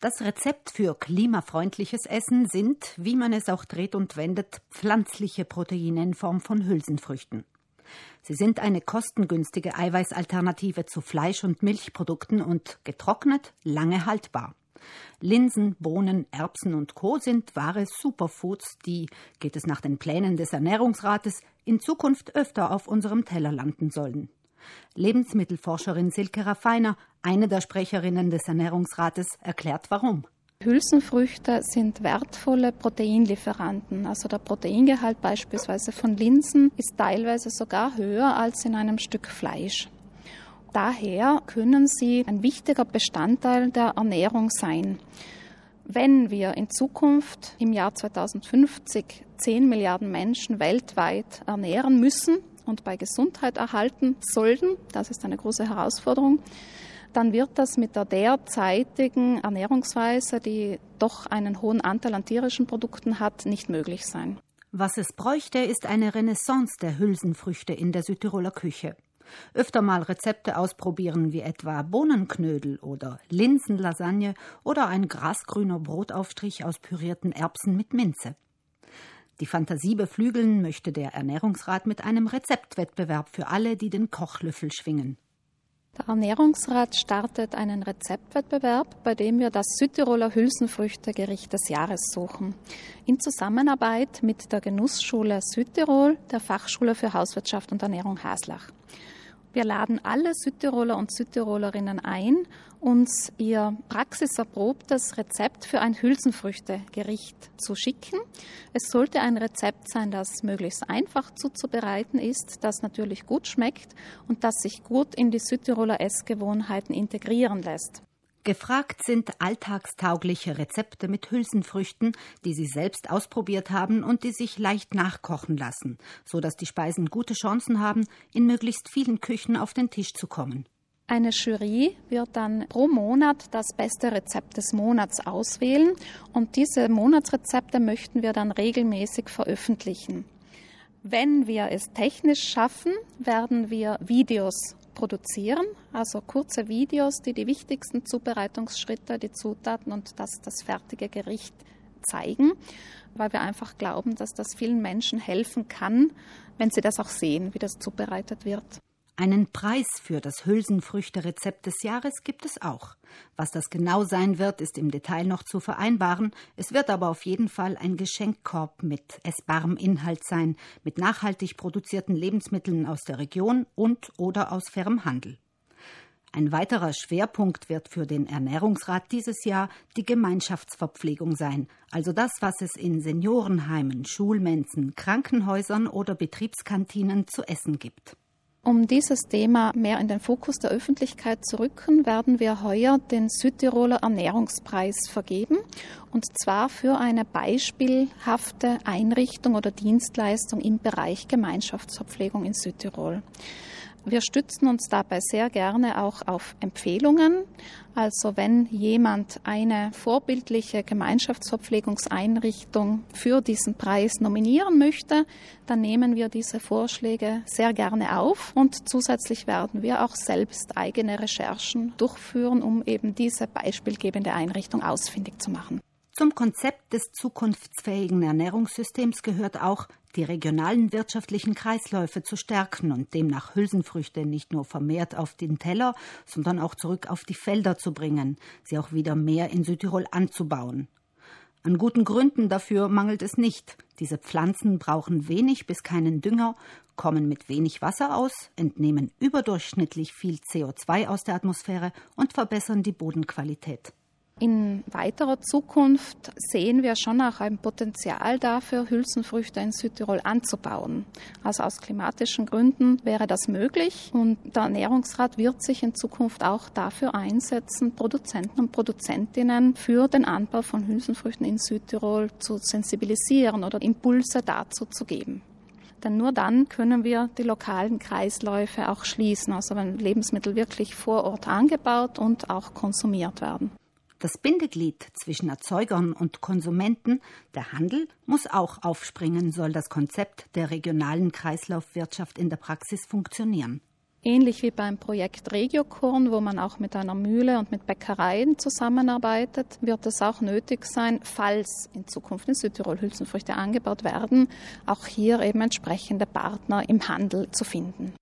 Das Rezept für klimafreundliches Essen sind, wie man es auch dreht und wendet, pflanzliche Proteine in Form von Hülsenfrüchten. Sie sind eine kostengünstige Eiweißalternative zu Fleisch- und Milchprodukten und getrocknet lange haltbar. Linsen, Bohnen, Erbsen und Co. sind wahre Superfoods, die, geht es nach den Plänen des Ernährungsrates, in Zukunft öfter auf unserem Teller landen sollen. Lebensmittelforscherin Silke Raffiner, eine der Sprecherinnen des Ernährungsrates, erklärt warum. Hülsenfrüchte sind wertvolle Proteinlieferanten. Also der Proteingehalt beispielsweise von Linsen ist teilweise sogar höher als in einem Stück Fleisch. Daher können sie ein wichtiger Bestandteil der Ernährung sein. Wenn wir in Zukunft im Jahr 2050 10 Milliarden Menschen weltweit ernähren müssen, und bei Gesundheit erhalten sollten, das ist eine große Herausforderung, dann wird das mit der derzeitigen Ernährungsweise, die doch einen hohen Anteil an tierischen Produkten hat, nicht möglich sein. Was es bräuchte, ist eine Renaissance der Hülsenfrüchte in der Südtiroler Küche. Öfter mal Rezepte ausprobieren, wie etwa Bohnenknödel oder Linsenlasagne oder ein grasgrüner Brotaufstrich aus pürierten Erbsen mit Minze. Die Fantasie beflügeln möchte der Ernährungsrat mit einem Rezeptwettbewerb für alle, die den Kochlöffel schwingen. Der Ernährungsrat startet einen Rezeptwettbewerb, bei dem wir das Südtiroler Hülsenfrüchtegericht des Jahres suchen. In Zusammenarbeit mit der Genussschule Südtirol, der Fachschule für Hauswirtschaft und Ernährung Haslach. Wir laden alle Südtiroler und Südtirolerinnen ein, uns ihr praxiserprobtes Rezept für ein Hülsenfrüchtegericht zu schicken. Es sollte ein Rezept sein, das möglichst einfach zuzubereiten ist, das natürlich gut schmeckt und das sich gut in die Südtiroler Essgewohnheiten integrieren lässt. Gefragt sind alltagstaugliche Rezepte mit Hülsenfrüchten, die Sie selbst ausprobiert haben und die sich leicht nachkochen lassen, so dass die Speisen gute Chancen haben, in möglichst vielen Küchen auf den Tisch zu kommen. Eine Jury wird dann pro Monat das beste Rezept des Monats auswählen und diese Monatsrezepte möchten wir dann regelmäßig veröffentlichen. Wenn wir es technisch schaffen, werden wir Videos produzieren, also kurze Videos, die die wichtigsten Zubereitungsschritte, die Zutaten und das, das fertige Gericht zeigen, weil wir einfach glauben, dass das vielen Menschen helfen kann, wenn sie das auch sehen, wie das zubereitet wird. Einen Preis für das Hülsenfrüchte-Rezept des Jahres gibt es auch. Was das genau sein wird, ist im Detail noch zu vereinbaren. Es wird aber auf jeden Fall ein Geschenkkorb mit essbarem Inhalt sein, mit nachhaltig produzierten Lebensmitteln aus der Region und oder aus fairem Handel. Ein weiterer Schwerpunkt wird für den Ernährungsrat dieses Jahr die Gemeinschaftsverpflegung sein, also das, was es in Seniorenheimen, Schulmenzen, Krankenhäusern oder Betriebskantinen zu essen gibt. Um dieses Thema mehr in den Fokus der Öffentlichkeit zu rücken, werden wir heuer den Südtiroler Ernährungspreis vergeben. Und zwar für eine beispielhafte Einrichtung oder Dienstleistung im Bereich Gemeinschaftsverpflegung in Südtirol. Wir stützen uns dabei sehr gerne auch auf Empfehlungen. Also wenn jemand eine vorbildliche Gemeinschaftsverpflegungseinrichtung für diesen Preis nominieren möchte, dann nehmen wir diese Vorschläge sehr gerne auf und zusätzlich werden wir auch selbst eigene Recherchen durchführen, um eben diese beispielgebende Einrichtung ausfindig zu machen. Zum Konzept des zukunftsfähigen Ernährungssystems gehört auch, die regionalen wirtschaftlichen Kreisläufe zu stärken und demnach Hülsenfrüchte nicht nur vermehrt auf den Teller, sondern auch zurück auf die Felder zu bringen, sie auch wieder mehr in Südtirol anzubauen. An guten Gründen dafür mangelt es nicht. Diese Pflanzen brauchen wenig bis keinen Dünger, kommen mit wenig Wasser aus, entnehmen überdurchschnittlich viel CO2 aus der Atmosphäre und verbessern die Bodenqualität. In weiterer Zukunft sehen wir schon auch ein Potenzial dafür, Hülsenfrüchte in Südtirol anzubauen. Also aus klimatischen Gründen wäre das möglich und der Ernährungsrat wird sich in Zukunft auch dafür einsetzen, Produzenten und Produzentinnen für den Anbau von Hülsenfrüchten in Südtirol zu sensibilisieren oder Impulse dazu zu geben. Denn nur dann können wir die lokalen Kreisläufe auch schließen, also wenn Lebensmittel wirklich vor Ort angebaut und auch konsumiert werden. Das Bindeglied zwischen Erzeugern und Konsumenten, der Handel, muss auch aufspringen, soll das Konzept der regionalen Kreislaufwirtschaft in der Praxis funktionieren. Ähnlich wie beim Projekt Regiokorn, wo man auch mit einer Mühle und mit Bäckereien zusammenarbeitet, wird es auch nötig sein, falls in Zukunft in Südtirol Hülsenfrüchte angebaut werden, auch hier eben entsprechende Partner im Handel zu finden.